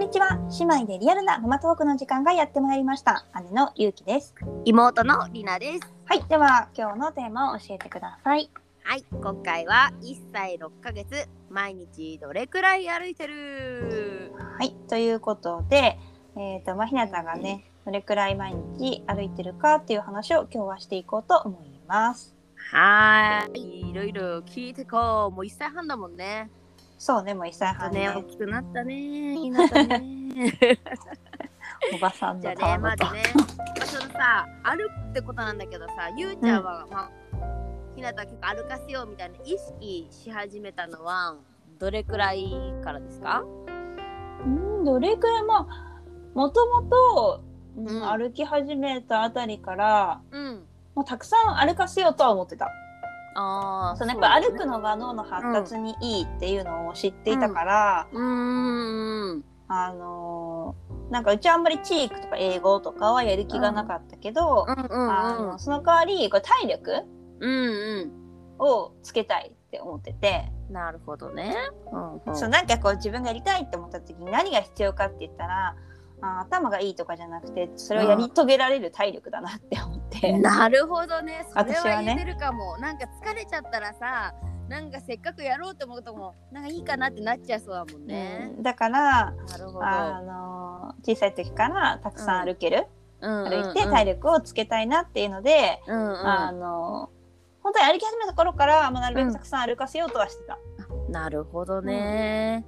んにちは。姉妹でリアルなママトークの時間がやってまいりました。姉のゆうきです。妹のりなです。はい。では今日のテーマを教えてください。はい、今回は1歳6ヶ月、毎日どれくらい歩いてる？はい。ということでえっ、とまあひなたがねどれくらい毎日歩いてるかっていう話を今日はしていこうと思います。はーい、いろいろ聞いてこう。もう1歳半だもんね。そうねもう1歳半ね、ね大きくなったね。おばさんじゃね、まずね、まあそのさ、歩くってことなんだけどさ、ゆうちゃんは、まあ、ひなた結構歩かせようみたいな意識し始めたのは、どれくらいからですか？うんどれくらいまあもともとうんうん。歩き始めたあたりからうん。もうたくさん歩かせようとは思ってたああ、そのやっぱ歩くののが脳の発達にいいっていうのを知っていたから、うーん。あのーなんかうちはあんまりチークとか英語とかはやる気がなかったけど、うんうんあのその代わりこれ体力うんうをつけたいって思ってて、ん。なるほどね。うんうんそうなんかこう自分がやりたいって思った時に何が必要かって言ったらあ頭がいいとかじゃなくてそれをやり遂げられる体力だなって思って。なるほどね。それ私は言えてるかも。なんか疲れちゃったらさ、なんかせっかくやろうと思うとも、なんかいいかなってなっちゃいそうだもんね。うんだから、なるほど。あの小さい時からたくさん歩ける、うん歩いて体力をつけたいなっていうので、うんうんあの本当に歩き始めた頃から、まあ、なるべくたくさん歩かせようとはしてた。なるほどね。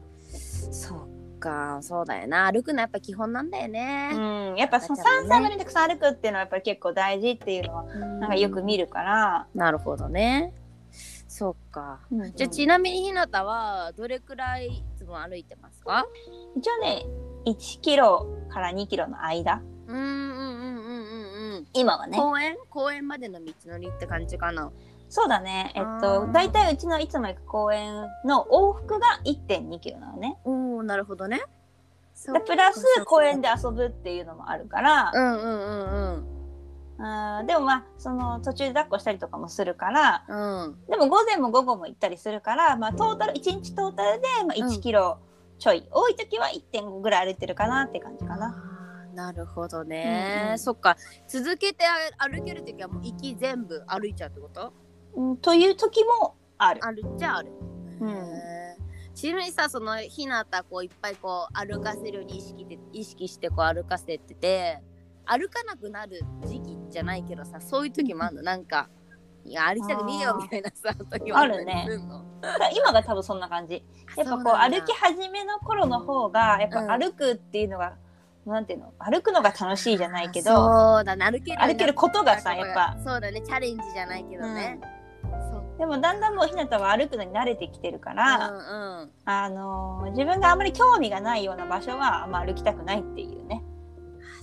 そっか、そうだよな。歩くのやっぱ基本なんだようね。ん、やっぱそのだからね3歳までにたくさん歩くっていうのはやっぱり結構大事っていうのはなんかよく見るから、なるほどね。そっか。うんじゃあちなみにひなたはどれくらいいつも歩いてますか？一応ね1キロから2キロの間うんうんうんうんうんうん。今はね公園？公園までの道のりって感じかな。そうだねえっあとー大体うちのいつも行く公園の往復が1 2キロなのね。おおなるほどね。でプラス公園で遊ぶっていうのもあるから、うんうんうんあーでもまあその途中で抱っこしたりとかもするから。うん。うん。でも午前も午後も行ったりするから、まあ、トータル1日トータルで、まあ、うん。1キロちょい、多い時は1.5ぐらい歩いてるかなって感じかな。なるほどね、うんうん。そっか。続けて歩ける時はもう行き全部歩いちゃうってこと？うん、という時もある。あるっちゃある、うんちなみにさそのひなたこういっぱいこう歩かせるように意識で意識してこう歩かせてて歩かなくなる時期じゃないけどさそういう時もあるの？なんかいや歩きたくねえよみたいなさ時もったりすんの？だから今が多分そんな感じ。やっぱこう歩き始めの頃の方がやっぱ歩くっていうのが、なんていうの？歩くのが楽しいじゃないけどそうだね。歩ける歩けることがさやっぱ。そうだね。チャレンジじゃないけどね、そうでもだんだんもうひなたは歩くのに慣れてきてるから、うんうん。あのー自分があんまり興味がないような場所はあんま歩きたくないっていうね。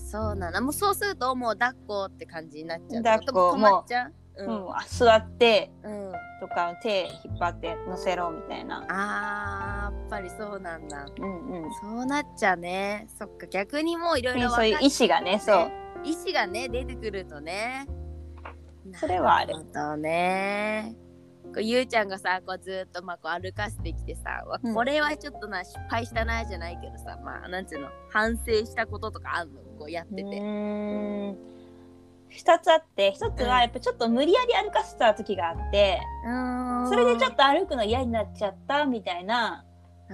そうなんだもうそうするともう抱っこって感じになっちゃう。抱っこ止まっちゃう？ううん、あ座ってうん、とか手引っ張って乗せろみたいな。あーやっぱりそうなんだ。うんうん。そうなっちゃうね。そっか逆にもういろいろそういう意志がね、そう。意志がね出てくるとね。それはある。なほどねこうゆうちゃんがさこうずっとまあこう歩かせてきてさ、わうん。これはちょっとな失敗したなじゃないけどさまあなんつうの反省したこととかあんの？こうやってうてーん。2つあって1つはやっぱちょっと無理やり歩かせた時があって、それでちょっと歩くの嫌になっちゃったみたいな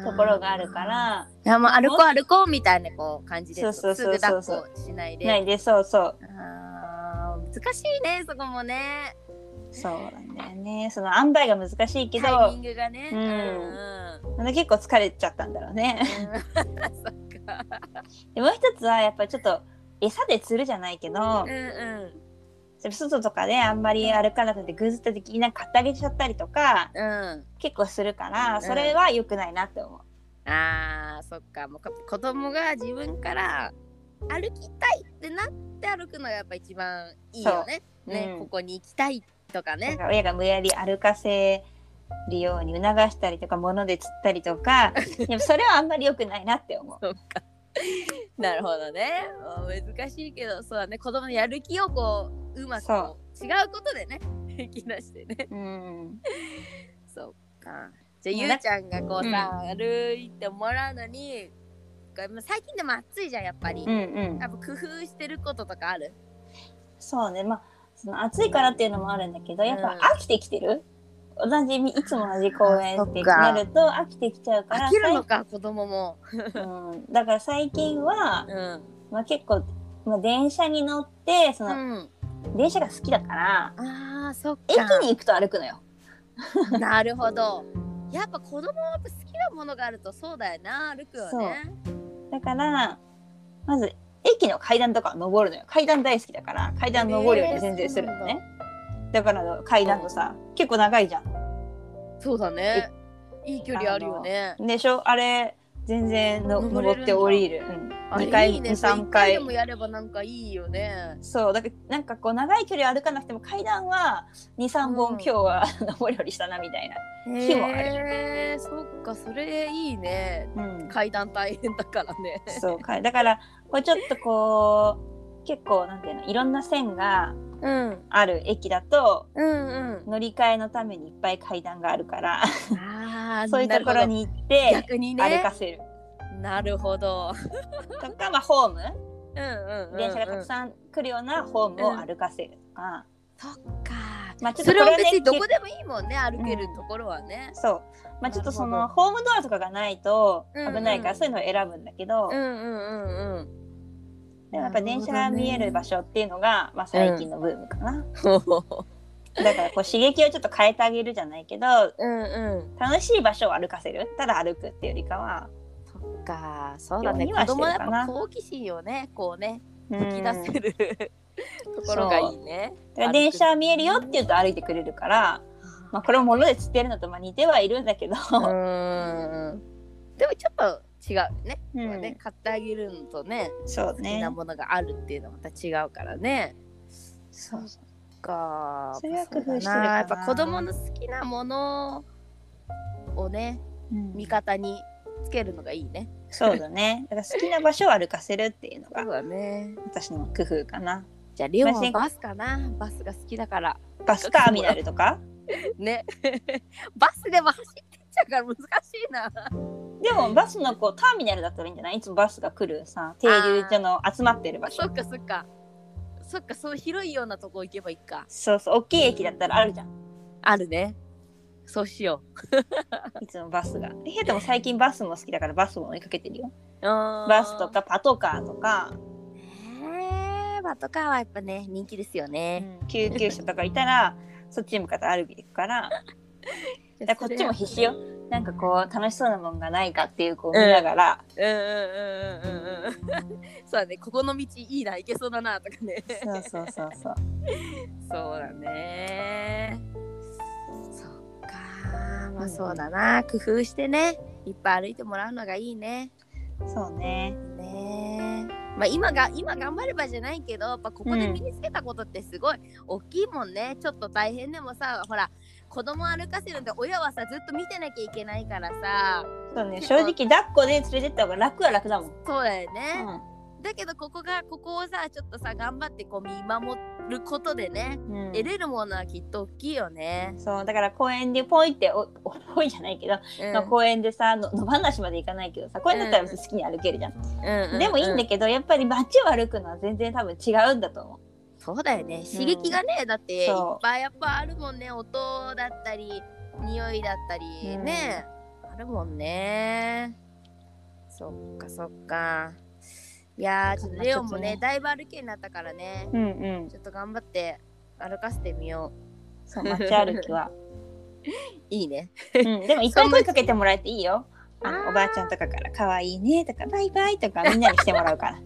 ところがあるから、いやもう歩こう歩こうみたいなこう感じでそうそうすそう。そうぐ抱っこしないで。ないでそうそう。あー難しいねそこもねそうなんだよね。その塩梅が難しいけどタイミングがね。うん。うんうん。結構疲れちゃったんだろうね。そっか。でもう一つはやっぱりちょっと餌で釣るじゃないけど、うんう外とかであんまり歩かなくてぐずった時になんか買ってあげちゃったりとかんうん。結構するからん。それは良くないなって思う。あーそっか。もうこ子供が自分から歩きたいってなって歩くのがやっぱ一番いいよね。ね、うん。ここに行きたいとかね。か親が無理やり歩かせるように促したりとか物で釣ったりとか でもそれはあんまり良くないなって思う。なるほどね。難しいけど、そうだね。子供のやる気をこう、うまく違うことでね、引き出してね。うん、そっか。じゃあ、ゆうちゃんがこうさ、う歩いてもらうのに、最近でも暑いじゃんやっぱり、うんうんやっぱ工夫してることとかある？そうねまあその暑いからっていうのもあるんだけどやっぱうん飽きてきてる、同じいつも同じ公園ってなると飽きてきちゃうから飽きるのか子供も。うん、だから最近は、うん、まあ、結構、まあ、電車に乗ってその、うん、電車が好きだからあーそっか。駅に行くと歩くのよ。なるほど。やっぱ子供は好きなものがあるとそうだよな歩くよね。だからまず駅の階段とか登るのよ。階段大好きだから階段登るように全然するのね、だから階段とさ結構長いじゃん。そうだね。いい距離あるよね。でしょ？あれ全然の登って降りる、うん、あれ2回いいね。23 3回。回でもやればなんかいいよね。そうだからなんかこう長い距離歩かなくても階段は23本うん今日は 登り降りしたなみたいな、日もある。へえそっかそれいいね。うん、階段大変だからね。そうかだからこうちょっとこう結構なんていうのいろんな線がうんある駅だとうん。うん乗り換えのためにいっぱい階段があるからあー そういうところに行って逆にね。歩かせる。なるほど。とか、まあ、ホーム？うんうんうん電車がたくさん来るようなホームを歩かせるとか、そっか。まあちょっとこれはね別にどこでもいいもんね歩けるところはね。そう。まあちょっとそのホームドアとかがないとうんうん危ないからそういうのを選ぶんだけど、うんうんうんうんでもやっぱ電車が見える場所っていうのが、まあ、最近のブームかな、だからこう刺激をちょっと変えてあげるじゃないけどうんうん。楽しい場所を歩かせる。ただ歩くっていうよりかは。そっか。そうだね。子供はやっぱ好奇心をねこうねうん。引き出せる ところがいいね。だから電車見えるよって言うと歩いてくれるから、まあ、これも物で釣ってるのとまあ似てはいるんだけど、でもちょっと違うね,、うん。ね買ってあげるのとねそう好きねなものがあるっていうのはまた違うからね。そうか。それは工夫してるやっぱ子供の好きなものをねうん。味方につけるのがいいね。そうだね。だから好きな場所を歩かせるっていうのがそうだね。私の工夫かな。じゃあレオはバスかな？バスが好きだから。バスターミナルとか？ね。バスでも走ってっちゃうから難しいなでもバスのこうターミナルだったらいいんじゃない？いつもバスが来るさ停留所の集まってる場所。そっかそっか。そっかそう広いようなとこ行けばいいか。そうそう大きい駅だったらあるじゃん。あるね。そうしよ いつもバスが。ヘイトも最近バスも好きだからバスも追いかけてるよ。うババスとかパトカーとか、えー、バトカーはやっぱね人気ですよね、救急車とかいたらそっちに向かって歩いていくから だからこっちも必死よ。なんかこう楽しそうなもんがないかっていうこう見ながら、うんうんうんうんうんうんそうだね。ここの道いいな行けそうだなとかね。そうそうそうそう。そうだね。そっか。まあそうだな。工夫してね。いっぱい歩いてもらうのがいいね。そうね。ね。まあ今が今頑張ればじゃないけどやっぱここで身につけたことってすごい大きいもんね、ちょっと大変でもさほら子供歩かせるんで親はさずっと見てなきゃいけないからさ。そうね正直抱っこで連れてった方が楽は楽だもん、そうだよね、うだけどここがここをさちょっとさ頑張ってこう見守ることでね、んうん。得れるものはきっと大きいよね。そうだから公園でポイってお おポイじゃないけど、うん。まあ、公園でさの野放しまで行かないけどさ公園だったら好きに歩けるじゃんうん。でもいいんだけどやっぱり街を歩くのは全然多分違うんだと思うそうだよね。刺激がね、だっていっぱいやっぱあるもんね。音だったり匂いだったりうん。ね、あるもんね。そっかそっか。いやーちょっとレオンもねね。だいぶ歩けになったからね。うんうん。ちょっと頑張って歩かせてみよそう街歩きは、う いいね。うん、でもいっぱい声かけてもらえていいよ。あのおばあちゃんとかから「かわいいね」とか「バイバイ」とかみんなにしてもらうから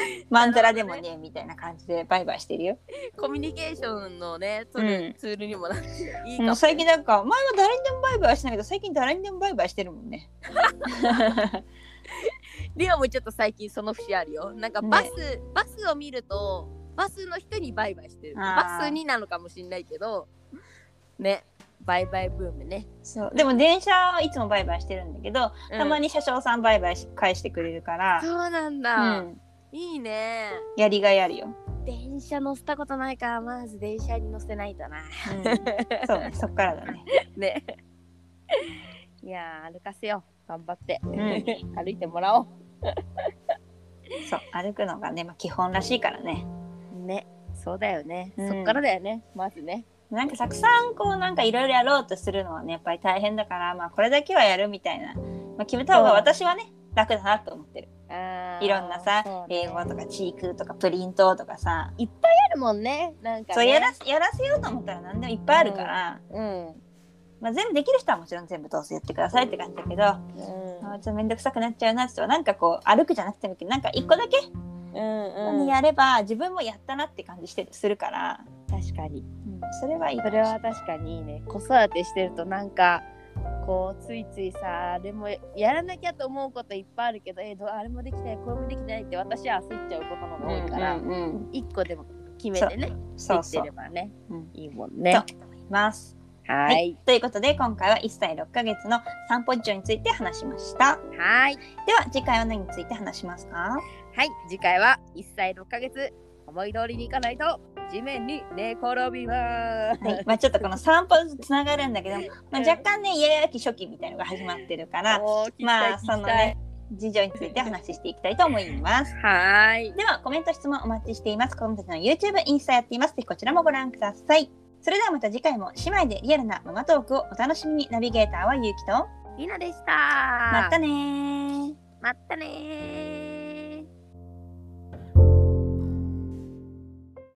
まんざらでもねみたいな感じでバイバイしてるよ。コミュニケーションのね取るうん。ツールにもなっていいかも、もう最近なんか前は誰にでもバイバイしてないけど最近誰にでもバイバイしてるもんね。リオもちょっと最近その節あるよ。なんかバス、バスを見ると、バスの人にバイバイしてる。あー。バスになのかもしれないけど、ね、バイバイブームね。そう。でも電車はいつもバイバイしてるんだけど、たまに。に車掌さんバイバイし返してくれるから、そうなんうだ、ん、いいね。やりがいあるよ、電車乗せたことないから、まず電車に乗せないとな。うん、そうねそっからだね。ね。いやー、歩かせよう。頑張って。ん。歩いてもらおう。そう歩くのがね、まあ、基本らしいからね。ね。そうだよね、うん。そっからだよね。まずね。なんかたくさんこうなんかいろいろやろうとするのはねやっぱり大変だからまあこれだけはやるみたいな、まあ、決めた方が私はね楽だなと思ってるいろんなさ、ね。英語とかチークとかプリントとかさあるもんね。なんかね。そうやらやらせようと思ったら何でもいっぱいあるから、うん。まあ、全部できる人はもちろん全部どうぞやってくださいって感じだけど、あうん。ーちょっと面倒くさくなっちゃうなって人はなんかこう歩くじゃなくてもなんか一個だけうんうん。やれば自分もやったなって感じしてするから、確かに。うんそれはいい。それは確かにいいね。子育てしてるとなんかこうついついさあれもやらなきゃと思うこといっぱいあるけどえどうあれもできないこれもできないって私は焦っちゃうことの方が多いから、うんうんうん。一個でも決めてねそうそうできてればね、うん。いいもんね。と思います。はい。はい。ということで今回は1歳6ヶ月の散歩事情について話しました。はい。では次回は何について話しますか？はい。次回は1歳6ヶ月思い通りにいかないと地面に寝転びます、はい、まあちょっとこの散歩とつながるんだけど、まあ、若干ねイヤイヤ期初期みたいのが始まってるからまあそのね事情について話していきたいと思います。はーいではコメント質問お待ちしています。子供たちの YouTube、インスタやっています。ぜひこちらもご覧ください。それではまた次回も姉妹でリアルなママトークをお楽しみに。ナビゲーターはゆうきと。りなでしたまたねー。またねー